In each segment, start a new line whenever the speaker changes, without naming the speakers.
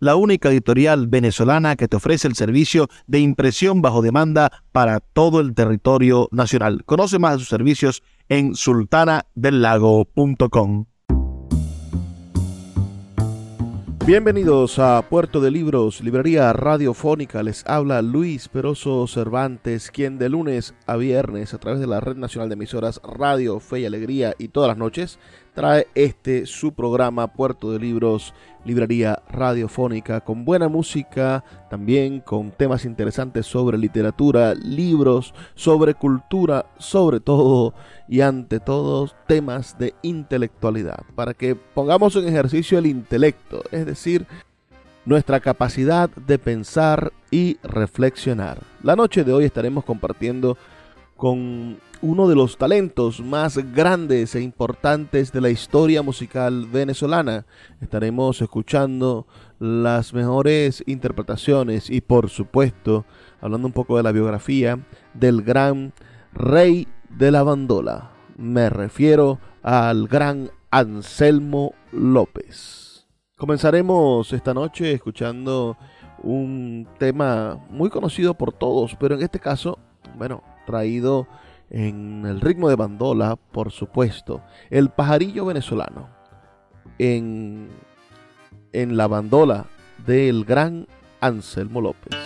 la única editorial venezolana que te ofrece el servicio de impresión bajo demanda para todo el territorio nacional. Conoce más de sus servicios en sultanadelago.com. Bienvenidos a Puerto de Libros, librería radiofónica. Les habla Luis Peroso Cervantes, quien de lunes a viernes a través de la Red Nacional de Emisoras Radio, Fe y Alegría y todas las noches trae este su programa Puerto de Libros, librería radiofónica, con buena música, también con temas interesantes sobre literatura, libros, sobre cultura, sobre todo y ante todo temas de intelectualidad, para que pongamos en ejercicio el intelecto, es decir, nuestra capacidad de pensar y reflexionar. La noche de hoy estaremos compartiendo con uno de los talentos más grandes e importantes de la historia musical venezolana. Estaremos escuchando las mejores interpretaciones y por supuesto hablando un poco de la biografía del gran rey de la bandola. Me refiero al gran Anselmo López. Comenzaremos esta noche escuchando un tema muy conocido por todos, pero en este caso, bueno, traído en el ritmo de bandola, por supuesto, el pajarillo venezolano, en, en la bandola del gran Anselmo López.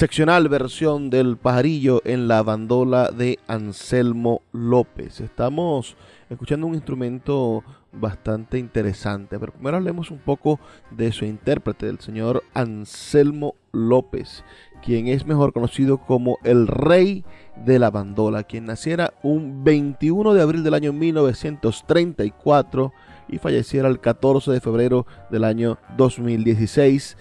Excepcional versión del pajarillo en la bandola de Anselmo López. Estamos escuchando un instrumento bastante interesante. Pero primero hablemos un poco de su intérprete, el señor Anselmo López, quien es mejor conocido como el rey de la bandola, quien naciera un 21 de abril del año 1934 y falleciera el 14 de febrero del año 2016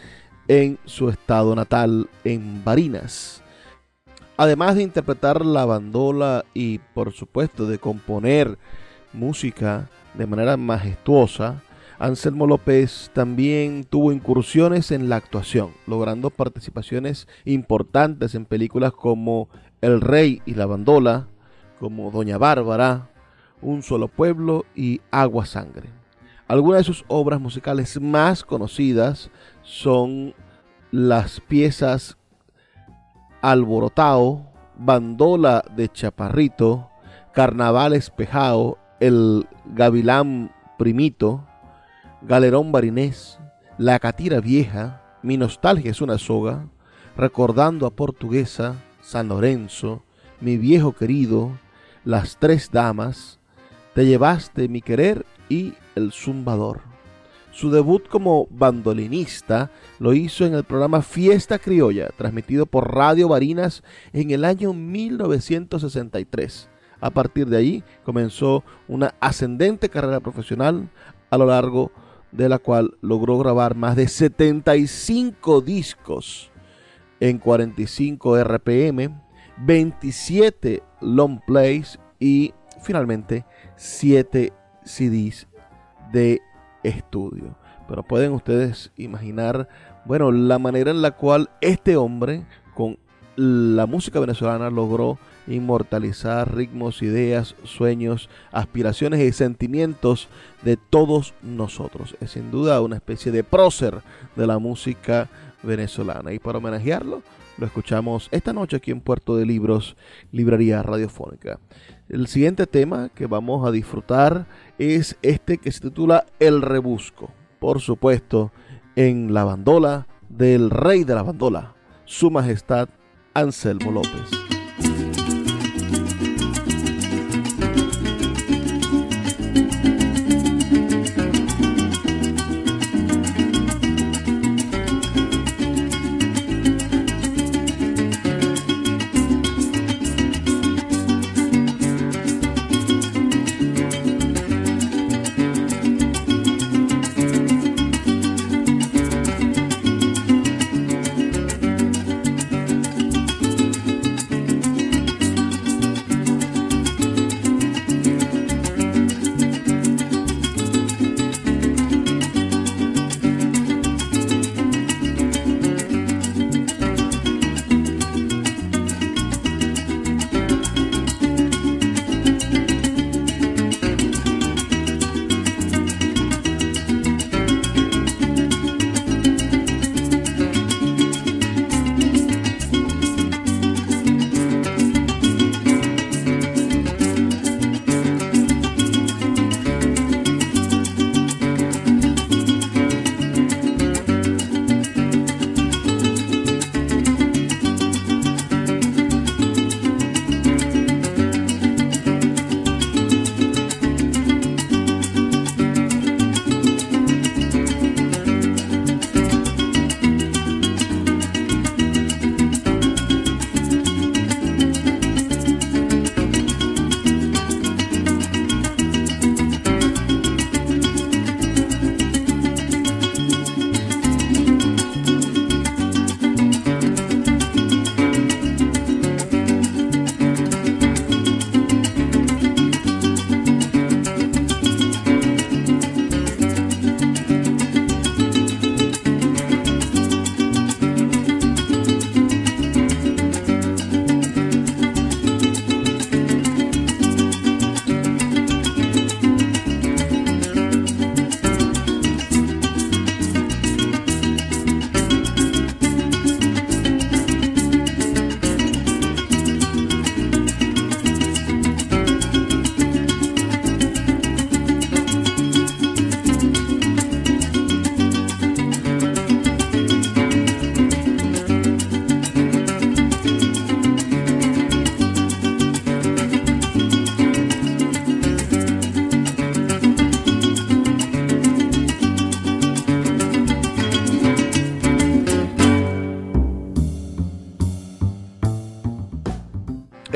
en su estado natal, en Barinas. Además de interpretar la bandola y por supuesto de componer música de manera majestuosa, Anselmo López también tuvo incursiones en la actuación, logrando participaciones importantes en películas como El Rey y la Bandola, como Doña Bárbara, Un Solo Pueblo y Agua Sangre. Algunas de sus obras musicales más conocidas son las piezas Alborotao, Bandola de Chaparrito, Carnaval Espejao, El Gavilán Primito, Galerón Barinés, La Catira Vieja, Mi Nostalgia es una soga, Recordando a Portuguesa, San Lorenzo, Mi Viejo Querido, Las Tres Damas, Te Llevaste Mi Querer y El Zumbador. Su debut como bandolinista lo hizo en el programa Fiesta Criolla, transmitido por Radio Barinas en el año 1963. A partir de ahí comenzó una ascendente carrera profesional a lo largo de la cual logró grabar más de 75 discos en 45 RPM, 27 long plays y finalmente 7 CDs de estudio. Pero pueden ustedes imaginar, bueno, la manera en la cual este hombre con la música venezolana logró inmortalizar ritmos, ideas, sueños, aspiraciones y sentimientos de todos nosotros. Es sin duda una especie de prócer de la música venezolana. Y para homenajearlo, lo escuchamos esta noche aquí en Puerto de Libros, Librería Radiofónica. El siguiente tema que vamos a disfrutar es este que se titula El Rebusco. Por supuesto, en la bandola del rey de la bandola, Su Majestad Anselmo López.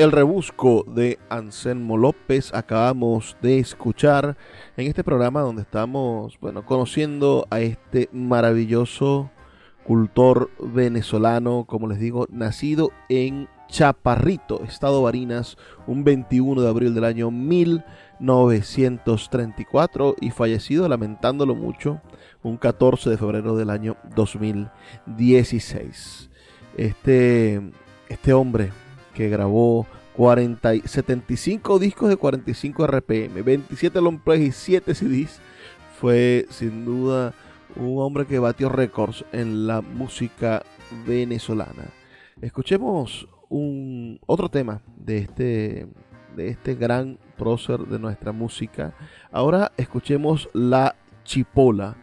El rebusco de Anselmo López acabamos de escuchar en este programa donde estamos, bueno, conociendo a este maravilloso cultor venezolano, como les digo, nacido en Chaparrito, Estado Barinas, un 21 de abril del año 1934 y fallecido, lamentándolo mucho, un 14 de febrero del año 2016. Este, este hombre que grabó 40, 75 discos de 45 RPM, 27 long plays y 7 CDs, fue sin duda un hombre que batió récords en la música venezolana. Escuchemos un otro tema de este de este gran prócer de nuestra música. Ahora escuchemos La Chipola,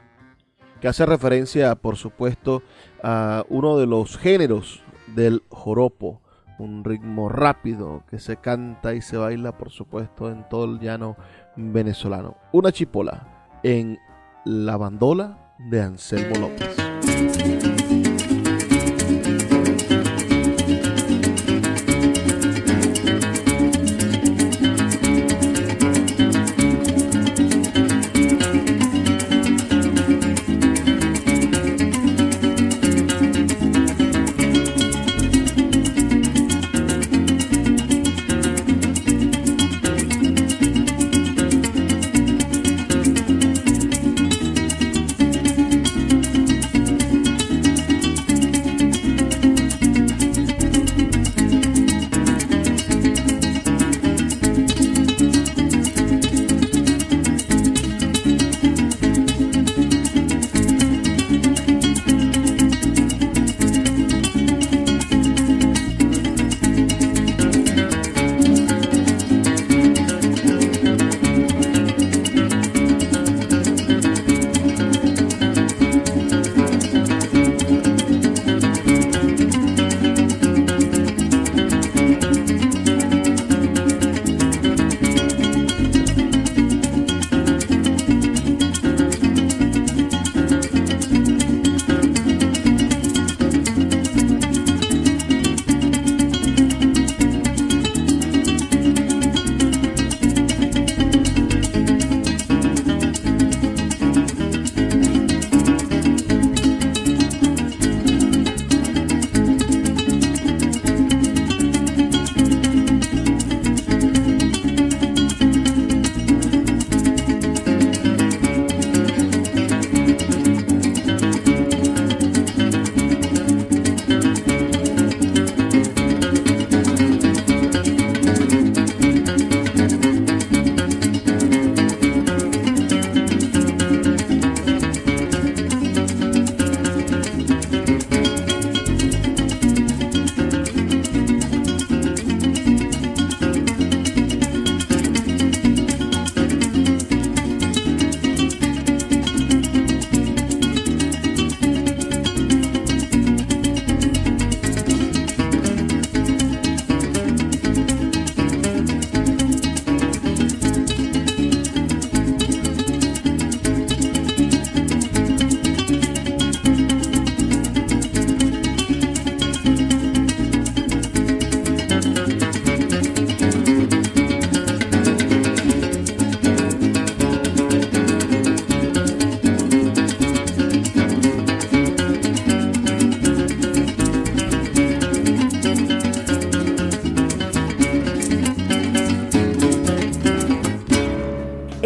que hace referencia, por supuesto, a uno de los géneros del joropo, un ritmo rápido que se canta y se baila, por supuesto, en todo el llano venezolano. Una chipola en la bandola de Anselmo López.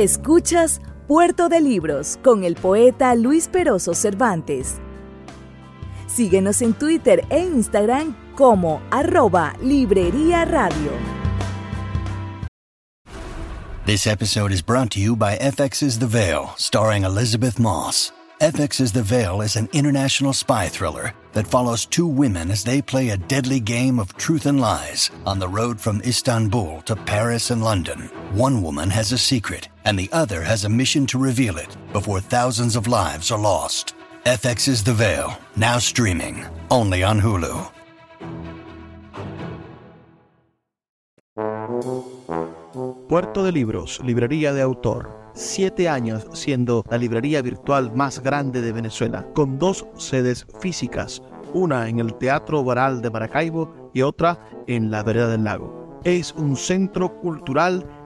Escuchas Puerto de Libros con el poeta Luis Peroso Cervantes. Síguenos en Twitter e Instagram como arroba Librería Radio.
This episode is brought to you by FX's The Veil, starring Elizabeth Moss. FX's The Veil is an international spy thriller that follows two women as they play a deadly game of truth and lies on the road from Istanbul to Paris and London. One woman has a secret, and the other has a mission to reveal it before thousands of lives are lost. FX's The Veil, now streaming, only on Hulu.
Puerto de Libros, librería de autor. Siete años siendo la librería virtual más grande de Venezuela, con dos sedes físicas, una en el Teatro Baral de Maracaibo y otra en la Vereda del Lago. es un centro cultural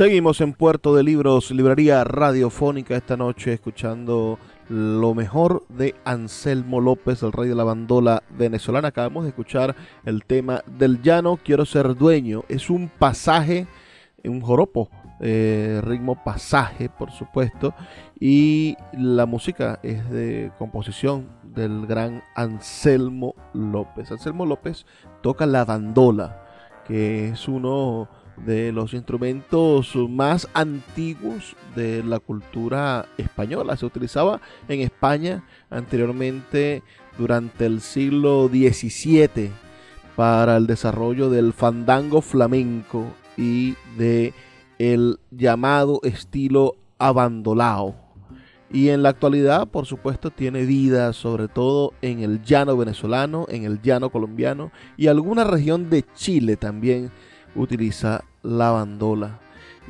Seguimos en Puerto de Libros, librería radiofónica esta noche, escuchando lo mejor de Anselmo López, el rey de la bandola venezolana. Acabamos de escuchar el tema del llano, quiero ser dueño. Es un pasaje, un joropo, eh, ritmo pasaje, por supuesto. Y la música es de composición del gran Anselmo López. Anselmo López toca la bandola, que es uno de los instrumentos más antiguos de la cultura española. Se utilizaba en España anteriormente durante el siglo XVII para el desarrollo del fandango flamenco y de el llamado estilo abandolao. Y en la actualidad, por supuesto, tiene vida sobre todo en el llano venezolano, en el llano colombiano y alguna región de Chile también utiliza la bandola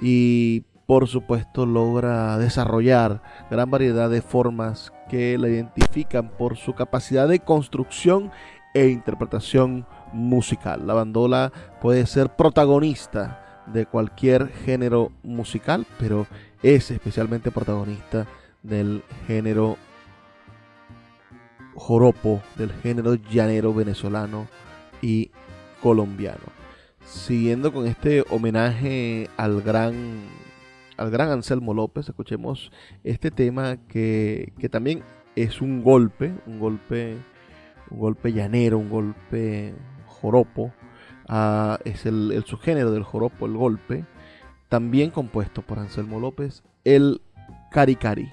y por supuesto logra desarrollar gran variedad de formas que la identifican por su capacidad de construcción e interpretación musical. La bandola puede ser protagonista de cualquier género musical, pero es especialmente protagonista del género joropo, del género llanero venezolano y colombiano siguiendo con este homenaje al gran al gran Anselmo López, escuchemos este tema que, también es un golpe, un golpe, un golpe llanero, un golpe joropo, es el, el, subgénero del joropo, el golpe, también compuesto por Anselmo López, el Cari Cari.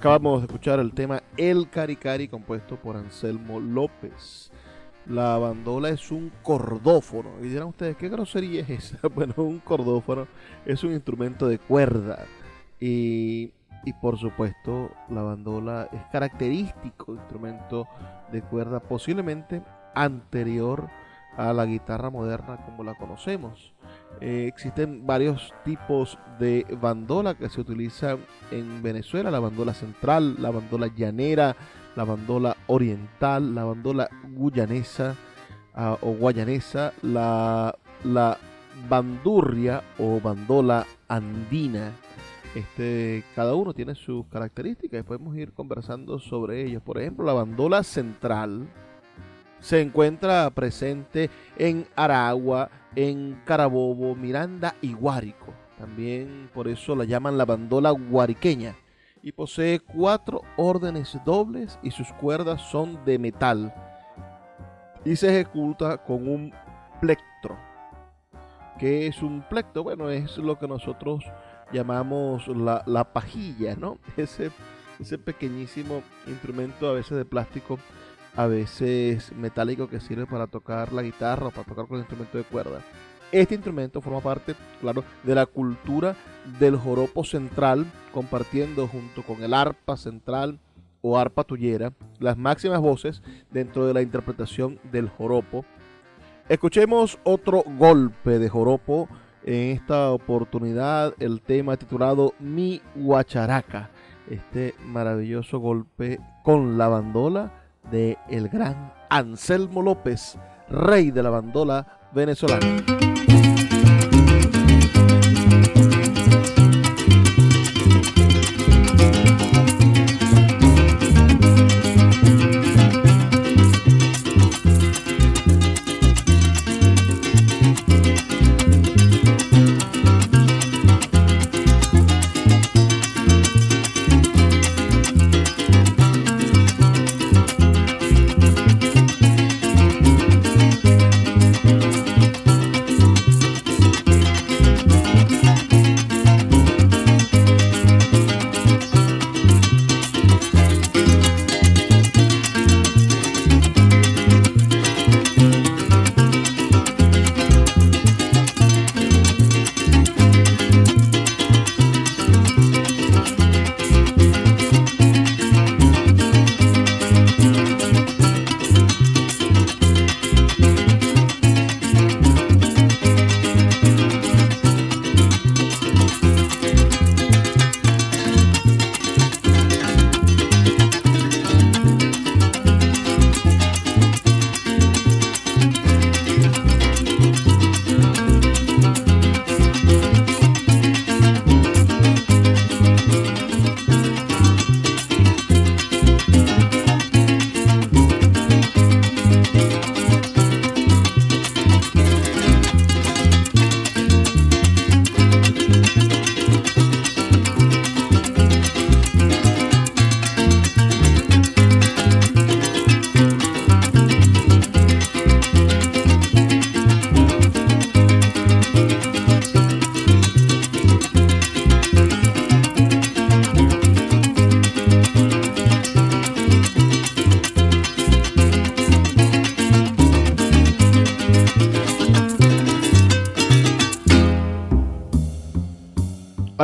Acabamos de escuchar el tema El Caricari compuesto por Anselmo López. La bandola es un cordófono. Y dirán ustedes, ¿qué grosería es esa? Bueno, un cordófono es un instrumento de cuerda. Y, y por supuesto, la bandola es característico instrumento de cuerda, posiblemente anterior a la guitarra moderna como la conocemos. Eh, existen varios tipos de bandola que se utilizan en Venezuela, la bandola central, la bandola llanera, la bandola oriental, la bandola guyanesa ah, o guayanesa, la, la bandurria o bandola andina. Este, cada uno tiene sus características y podemos ir conversando sobre ellos. Por ejemplo, la bandola central se encuentra presente en Aragua, en Carabobo, Miranda y Guárico. También por eso la llaman la bandola guariqueña. Y posee cuatro órdenes dobles y sus cuerdas son de metal. Y se ejecuta con un plectro. ¿Qué es un plectro? Bueno, es lo que nosotros llamamos la, la pajilla, ¿no? Ese, ese pequeñísimo instrumento a veces de plástico a veces metálico que sirve para tocar la guitarra o para tocar con instrumento de cuerda. Este instrumento forma parte, claro, de la cultura del joropo central, compartiendo junto con el arpa central o arpa tuyera las máximas voces dentro de la interpretación del joropo. Escuchemos otro golpe de joropo en esta oportunidad, el tema titulado Mi Guacharaca, este maravilloso golpe con la bandola de el gran Anselmo López, rey de la bandola venezolana.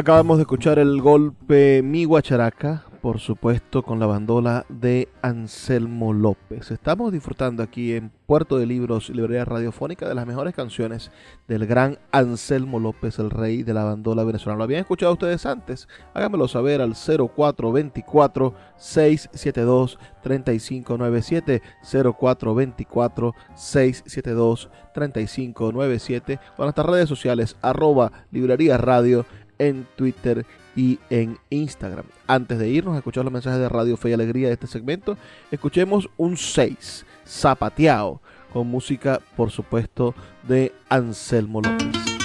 Acabamos de escuchar el golpe Mi Guacharaca, por supuesto con la bandola de Anselmo López. Estamos disfrutando aquí en Puerto de Libros, Librería Radiofónica, de las mejores canciones del gran Anselmo López, el rey de la bandola venezolana. ¿Lo habían escuchado ustedes antes? Háganmelo saber al 0424-672-3597, 0424-672-3597, con nuestras redes sociales, arroba Librería Radio en Twitter y en Instagram. Antes de irnos a escuchar los mensajes de Radio Fe y Alegría de este segmento, escuchemos un 6, zapateado, con música, por supuesto, de Anselmo López.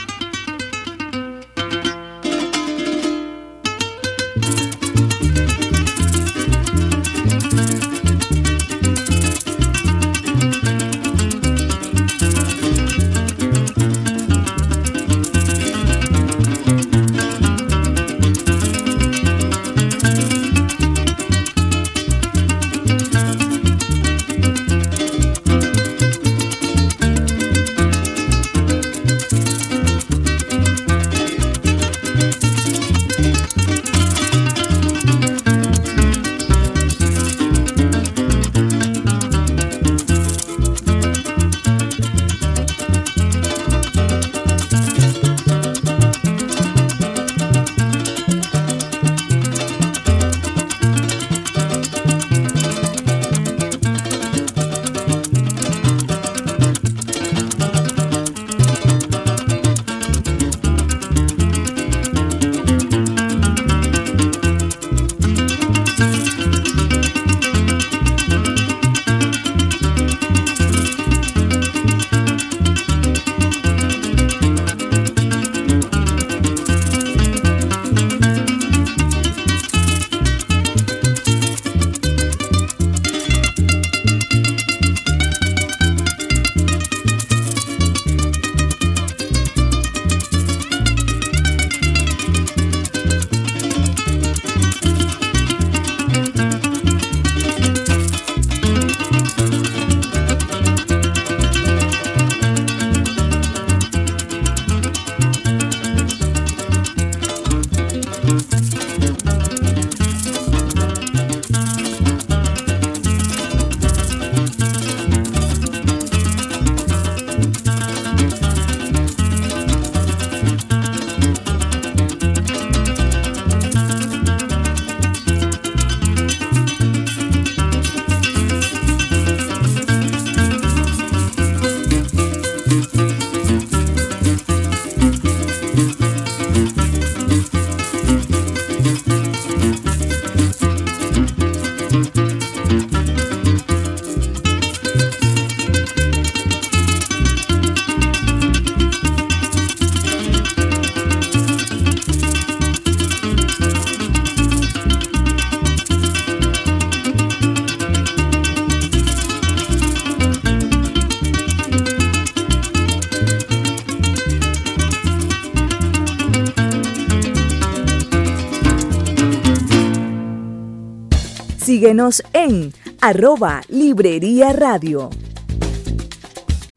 Síguenos en arroba Librería Radio.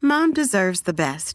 Mom deserves the best,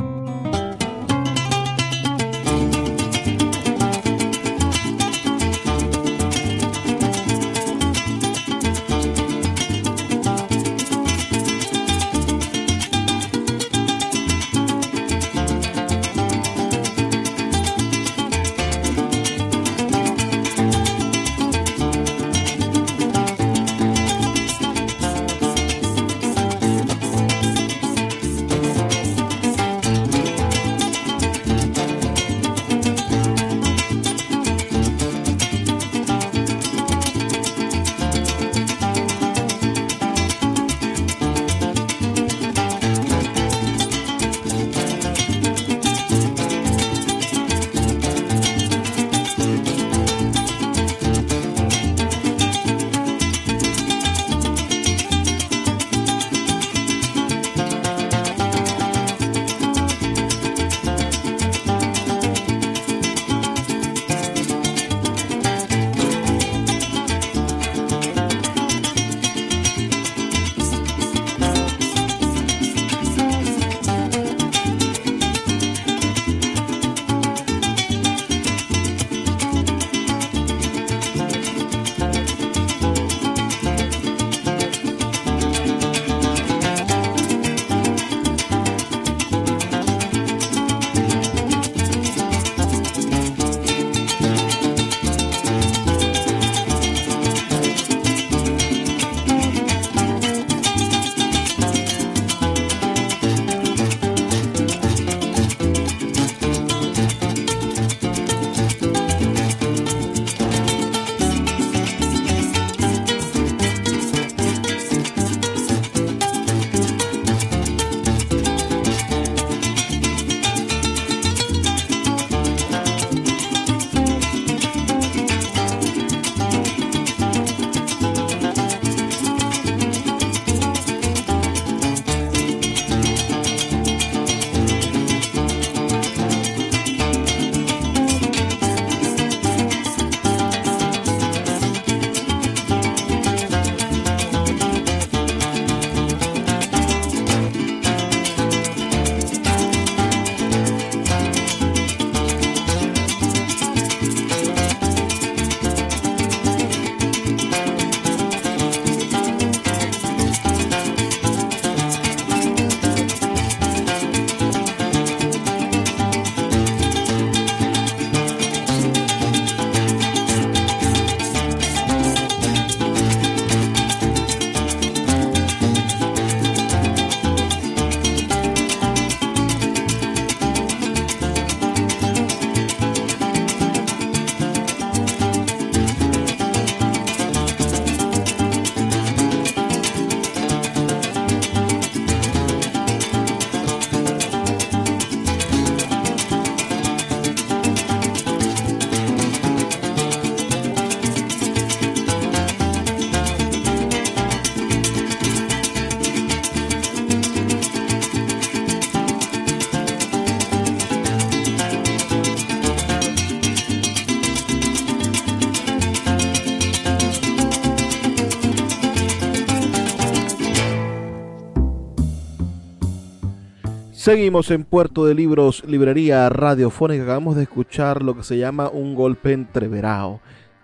Seguimos en Puerto de Libros, librería radiofónica. Acabamos de escuchar lo que se llama un golpe entreverado,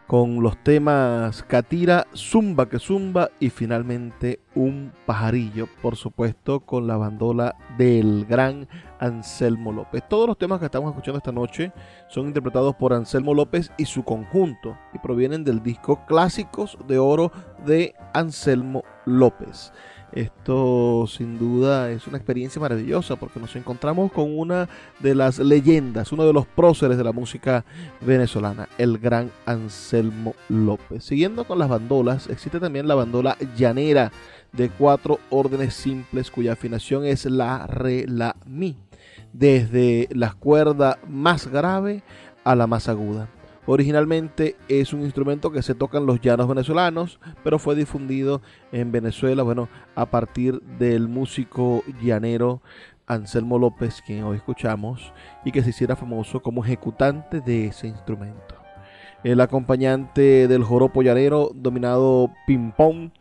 con los temas Catira, Zumba que Zumba y finalmente un pajarillo, por supuesto, con la bandola del gran Anselmo López. Todos los temas que estamos escuchando esta noche son interpretados por Anselmo López y su conjunto y provienen del disco Clásicos de Oro de Anselmo López. Esto sin duda es una experiencia maravillosa porque nos encontramos con una de las leyendas, uno de los próceres de la música venezolana, el gran Anselmo López. Siguiendo con las bandolas, existe también la bandola llanera de cuatro órdenes simples cuya afinación es la, re, la, mi, desde la cuerda más grave a la más aguda. Originalmente es un instrumento que se toca en los llanos venezolanos, pero fue difundido en Venezuela, bueno, a partir del músico llanero Anselmo López, quien hoy escuchamos, y que se hiciera famoso como ejecutante de ese instrumento. El acompañante del joropo llanero, dominado ping-pong,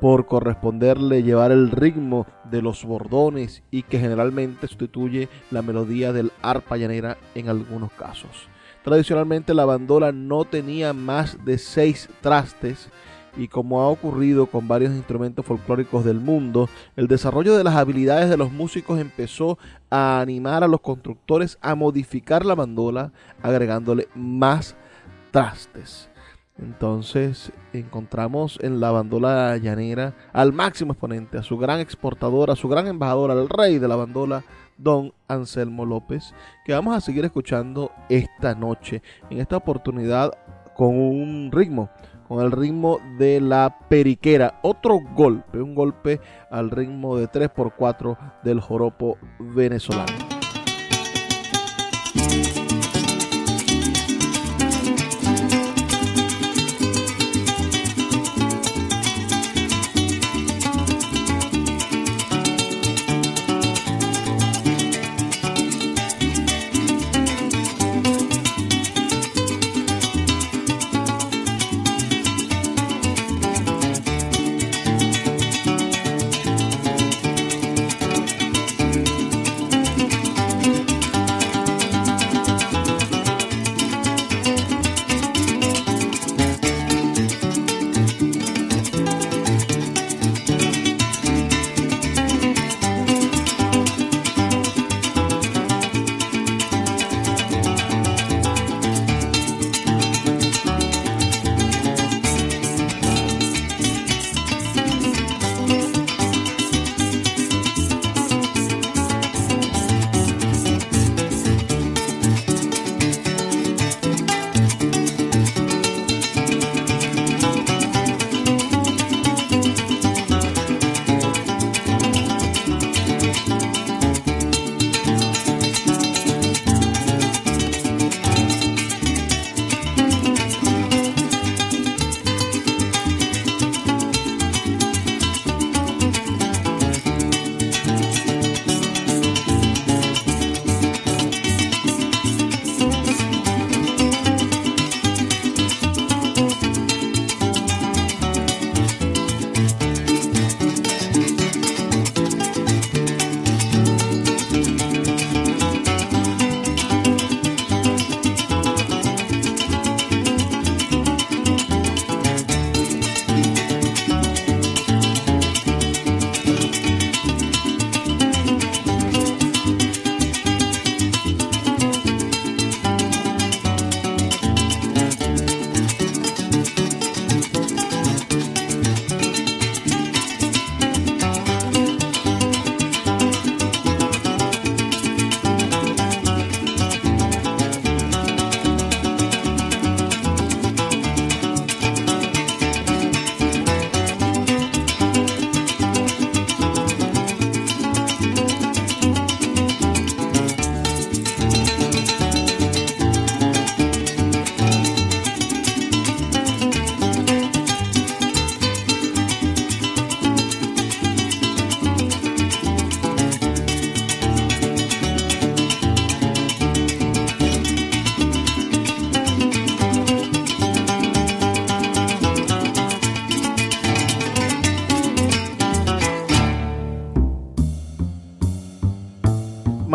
por corresponderle llevar el ritmo de los bordones y que generalmente sustituye la melodía del arpa llanera en algunos casos. Tradicionalmente la bandola no tenía más de seis trastes y como ha ocurrido con varios instrumentos folclóricos del mundo, el desarrollo de las habilidades de los músicos empezó a animar a los constructores a modificar la bandola agregándole más trastes. Entonces encontramos en la bandola llanera al máximo exponente, a su gran exportador, a su gran embajador, al rey de la bandola, don Anselmo López, que vamos a seguir escuchando esta noche, en esta oportunidad con un ritmo, con el ritmo de la periquera, otro golpe, un golpe al ritmo de 3x4 del joropo venezolano.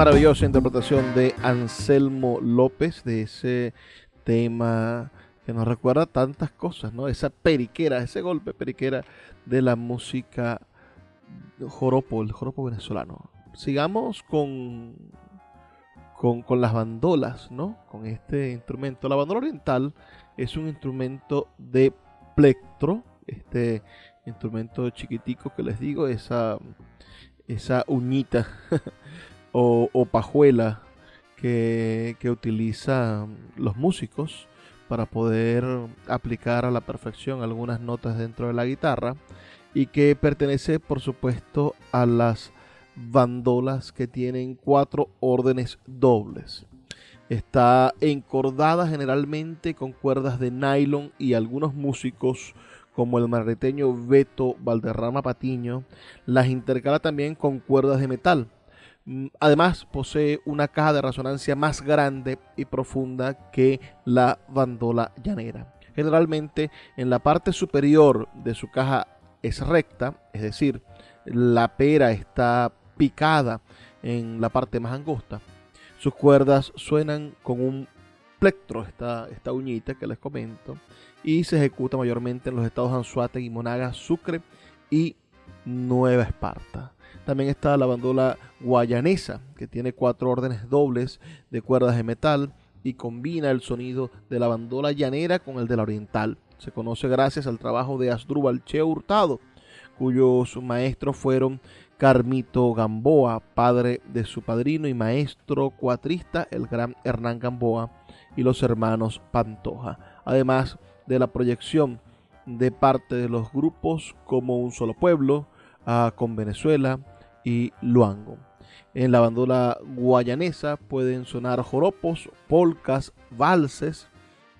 Maravillosa interpretación de Anselmo López de ese tema que nos recuerda tantas cosas, ¿no? Esa periquera, ese golpe periquera de la música joropo, el joropo venezolano. Sigamos con, con, con las bandolas, ¿no? Con este instrumento. La bandola oriental es un instrumento de plectro, este instrumento chiquitico que les digo, esa, esa uñita o, pajuela que, que utilizan los músicos para poder aplicar a la perfección algunas notas dentro de la guitarra y que pertenece por supuesto a las bandolas que tienen cuatro órdenes dobles. Está encordada generalmente con cuerdas de nylon y algunos músicos como el marreteño Beto Valderrama Patiño las intercala también con cuerdas de metal Mm, además, posee una caja de resonancia más grande y profunda que la bandola llanera. Generalmente, en la parte superior de su caja es recta, es decir, la pera está picada en la parte más angosta. Sus cuerdas suenan con un plectro, esta, esta uñita que les comento, y se ejecuta mayormente en los estados Anzuategui, Monagas, Sucre y Nueva Esparta. También está la bandola guayanesa, que tiene cuatro órdenes dobles de cuerdas de metal y combina el sonido de la bandola llanera con el de la oriental. Se conoce gracias al trabajo de Asdrúbal Che Hurtado, cuyos maestros fueron Carmito Gamboa, padre de su padrino y maestro cuatrista, el gran Hernán Gamboa, y los hermanos Pantoja. Además de la proyección de parte de los grupos como Un Solo Pueblo, con Venezuela, y luango. En la bandola guayanesa pueden sonar joropos, polcas, valses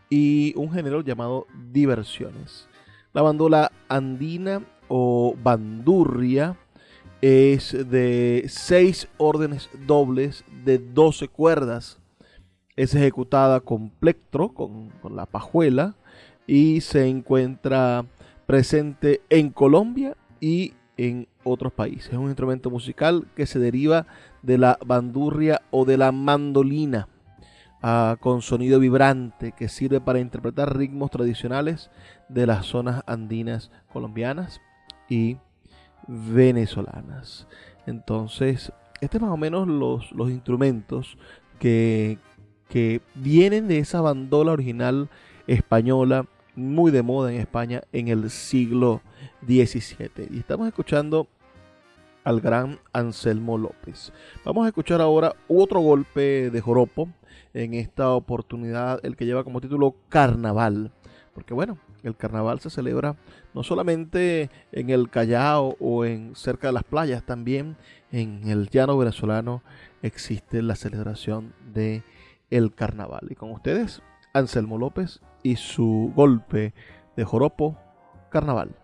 y un género llamado diversiones. La bandola andina o bandurria es de seis órdenes dobles de 12 cuerdas. Es ejecutada con plectro, con, con la pajuela, y se encuentra presente en Colombia y en otros países. Es un instrumento musical que se deriva de la bandurria o de la mandolina, ah, con sonido vibrante que sirve para interpretar ritmos tradicionales de las zonas andinas colombianas y venezolanas. Entonces, este es más o menos los, los instrumentos que, que vienen de esa bandola original española muy de moda en España en el siglo XVII. Y estamos escuchando al gran Anselmo López. Vamos a escuchar ahora otro golpe de joropo, en esta oportunidad el que lleva como título Carnaval, porque bueno, el carnaval se celebra no solamente en el Callao o en cerca de las playas, también en el llano venezolano existe la celebración de el carnaval. Y con ustedes, Anselmo López y su golpe de joropo, Carnaval.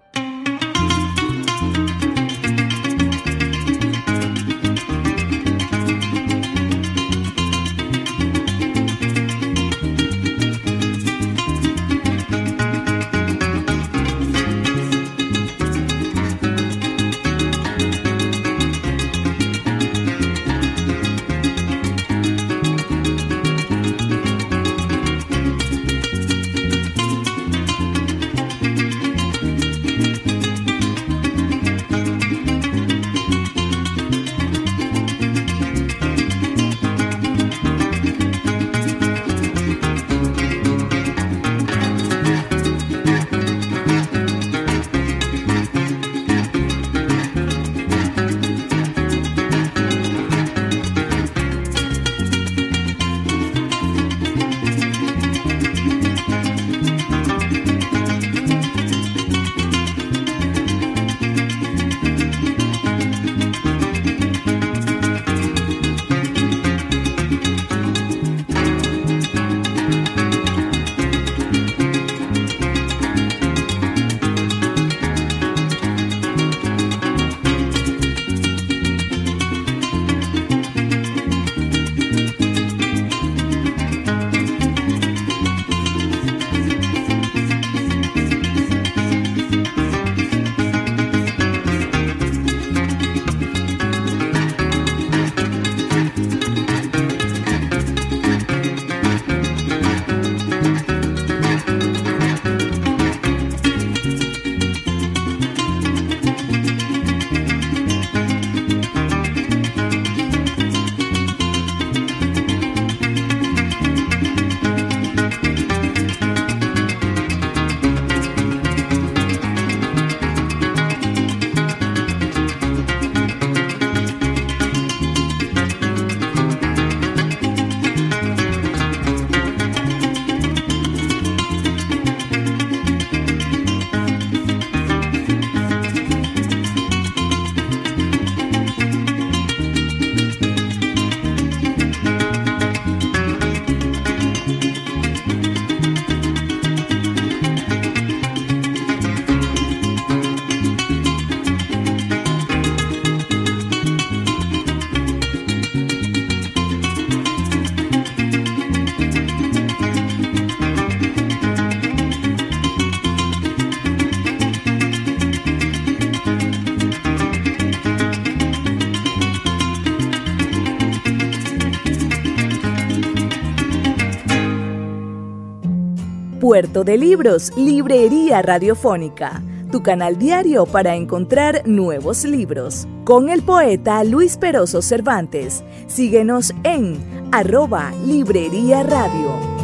De Libros, Librería Radiofónica, tu canal diario para encontrar nuevos libros. Con el poeta Luis Peroso Cervantes. Síguenos en arroba Librería Radio.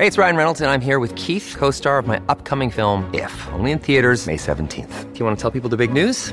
Hey, it's Ryan Reynolds, and I'm here with Keith, co star of my upcoming film, If, only in theaters, May 17th. Do you want to tell people the big news?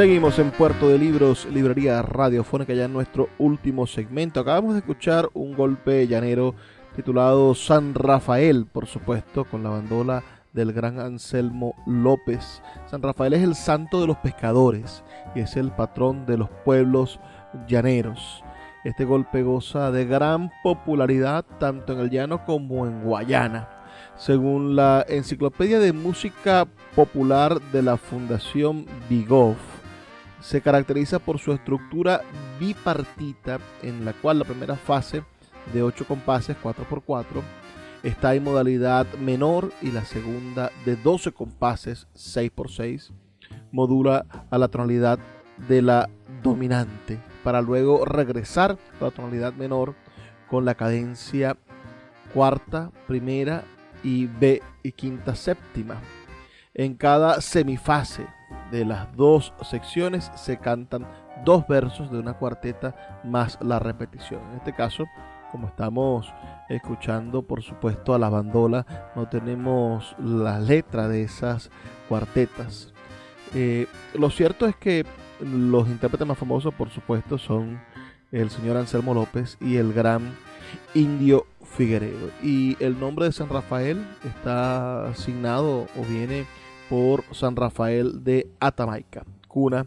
Seguimos en Puerto de Libros, librería radiofónica, ya en nuestro último segmento. Acabamos de escuchar un golpe llanero titulado San Rafael, por supuesto, con la bandola del gran Anselmo López. San Rafael es el santo de los pescadores y es el patrón de los pueblos llaneros. Este golpe goza de gran popularidad tanto en el llano como en Guayana. Según la Enciclopedia de Música Popular de la Fundación Bigov, se caracteriza por su estructura bipartita, en la cual la primera fase de 8 compases 4x4 está en modalidad menor y la segunda de 12 compases 6x6 modula a la tonalidad de la dominante para luego regresar a la tonalidad menor con la cadencia cuarta, primera y B y quinta séptima. En cada semifase de las dos secciones se cantan dos versos de una cuarteta más la repetición. En este caso, como estamos escuchando por supuesto a la bandola, no tenemos la letra de esas cuartetas. Eh, lo cierto es que los intérpretes más famosos por supuesto son el señor Anselmo López y el gran Indio Figueredo. Y el nombre de San Rafael está asignado o viene por San Rafael de Atamaica, cuna,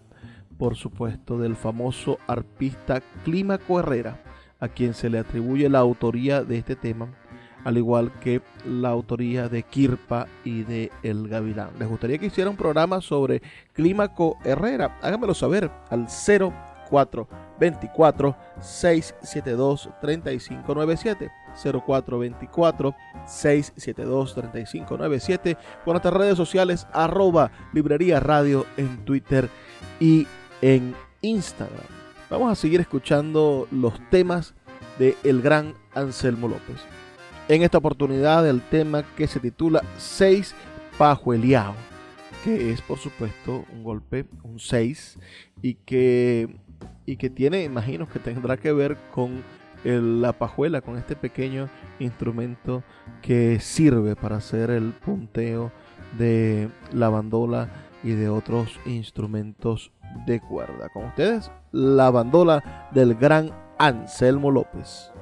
por supuesto, del famoso arpista Clímaco Herrera, a quien se le atribuye la autoría de este tema, al igual que la autoría de Kirpa y de El Gavilán. ¿Les gustaría que hiciera un programa sobre Clímaco Herrera? Háganmelo saber al 0424 672 3597 0424 672 3597 con nuestras redes sociales arroba librería radio en Twitter y en Instagram. Vamos a seguir escuchando los temas de el gran Anselmo López. En esta oportunidad el tema que se titula 6 Pajueliao, que es por supuesto un golpe, un 6, y que, y que tiene, imagino que tendrá que ver con la pajuela, con este pequeño instrumento que sirve para hacer el punteo de la bandola y de otros instrumentos de cuerda. Con ustedes, la bandola del gran Anselmo López.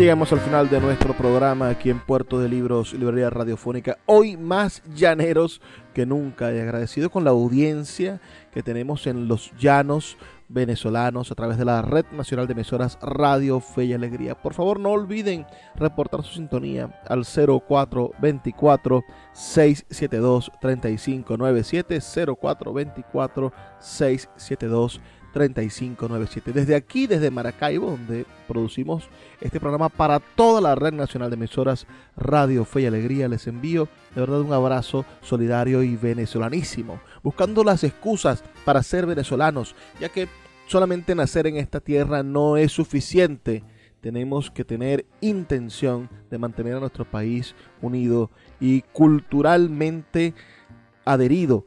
Llegamos al final de nuestro programa aquí en Puerto de Libros, Librería Radiofónica. Hoy más llaneros que nunca y agradecido con la audiencia que tenemos en los llanos venezolanos a través de la Red Nacional de Emisoras Radio Fe y Alegría. Por favor, no olviden reportar su sintonía al 0424 672 3597 0424 672 3597. Desde aquí, desde Maracaibo, donde producimos este programa para toda la red nacional de emisoras Radio Fe y Alegría, les envío de verdad un abrazo solidario y venezolanísimo, buscando las excusas para ser venezolanos, ya que solamente nacer en esta tierra no es suficiente. Tenemos que tener intención de mantener a nuestro país unido y culturalmente adherido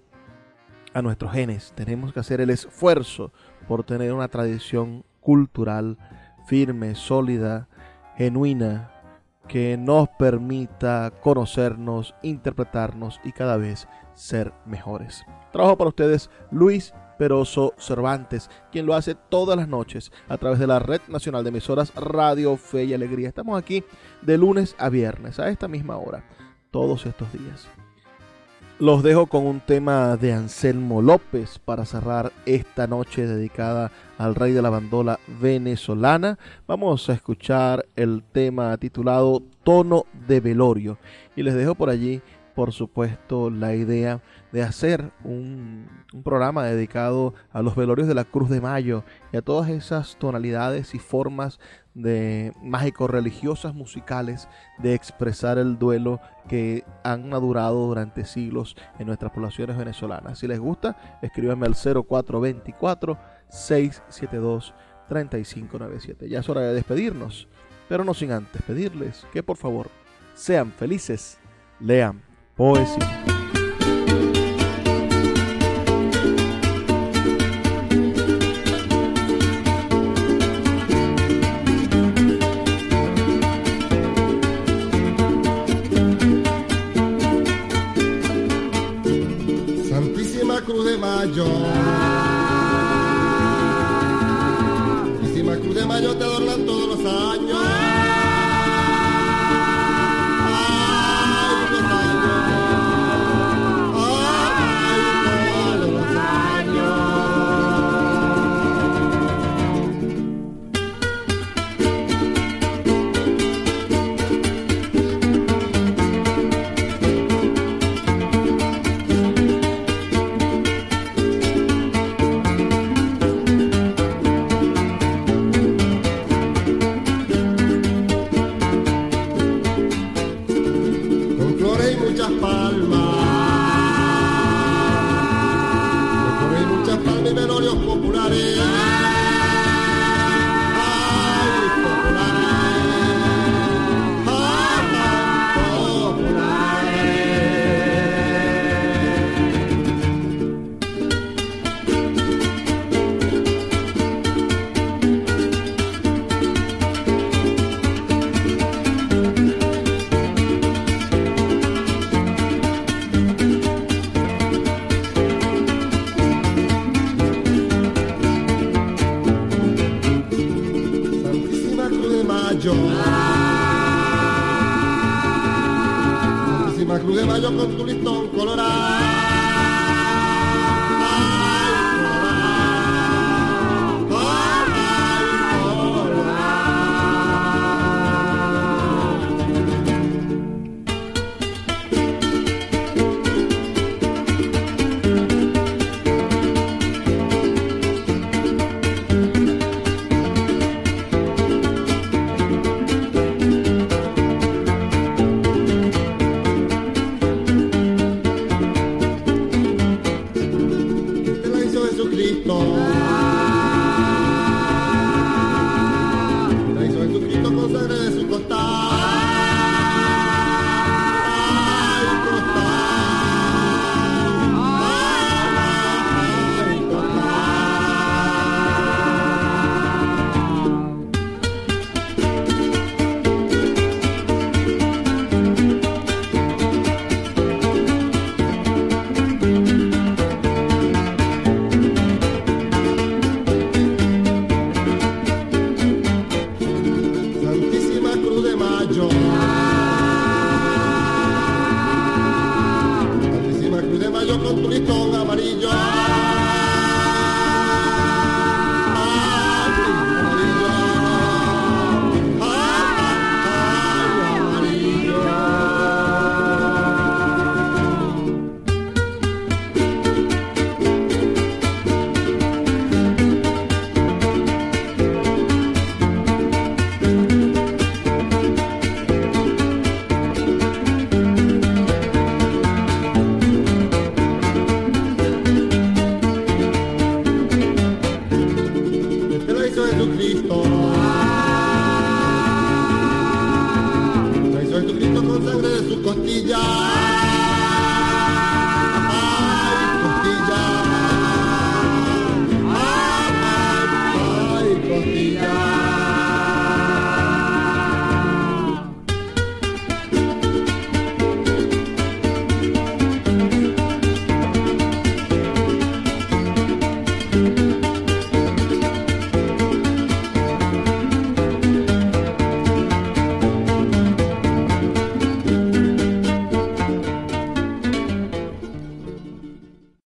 a nuestros genes. Tenemos que hacer el esfuerzo por tener una tradición cultural firme, sólida, genuina, que nos permita conocernos, interpretarnos y cada vez ser mejores. Trabajo para ustedes Luis Peroso Cervantes, quien lo hace todas las noches a través de la Red Nacional de Emisoras Radio Fe y Alegría. Estamos aquí de lunes a viernes a esta misma hora, todos estos días.
Los dejo con un tema de Anselmo López para cerrar esta noche dedicada al rey de la bandola venezolana. Vamos a escuchar el tema titulado Tono de Velorio y les dejo por allí, por supuesto, la idea de hacer un, programa dedicado a los velorios de la Cruz de Mayo y a todas esas tonalidades y formas de mágico-religiosas musicales de expresar el duelo que han madurado durante siglos en nuestras poblaciones venezolanas. Si les gusta, escríbanme al 0424 672 3597. Ya es hora de despedirnos, pero no sin antes pedirles que por favor sean felices, lean poesía.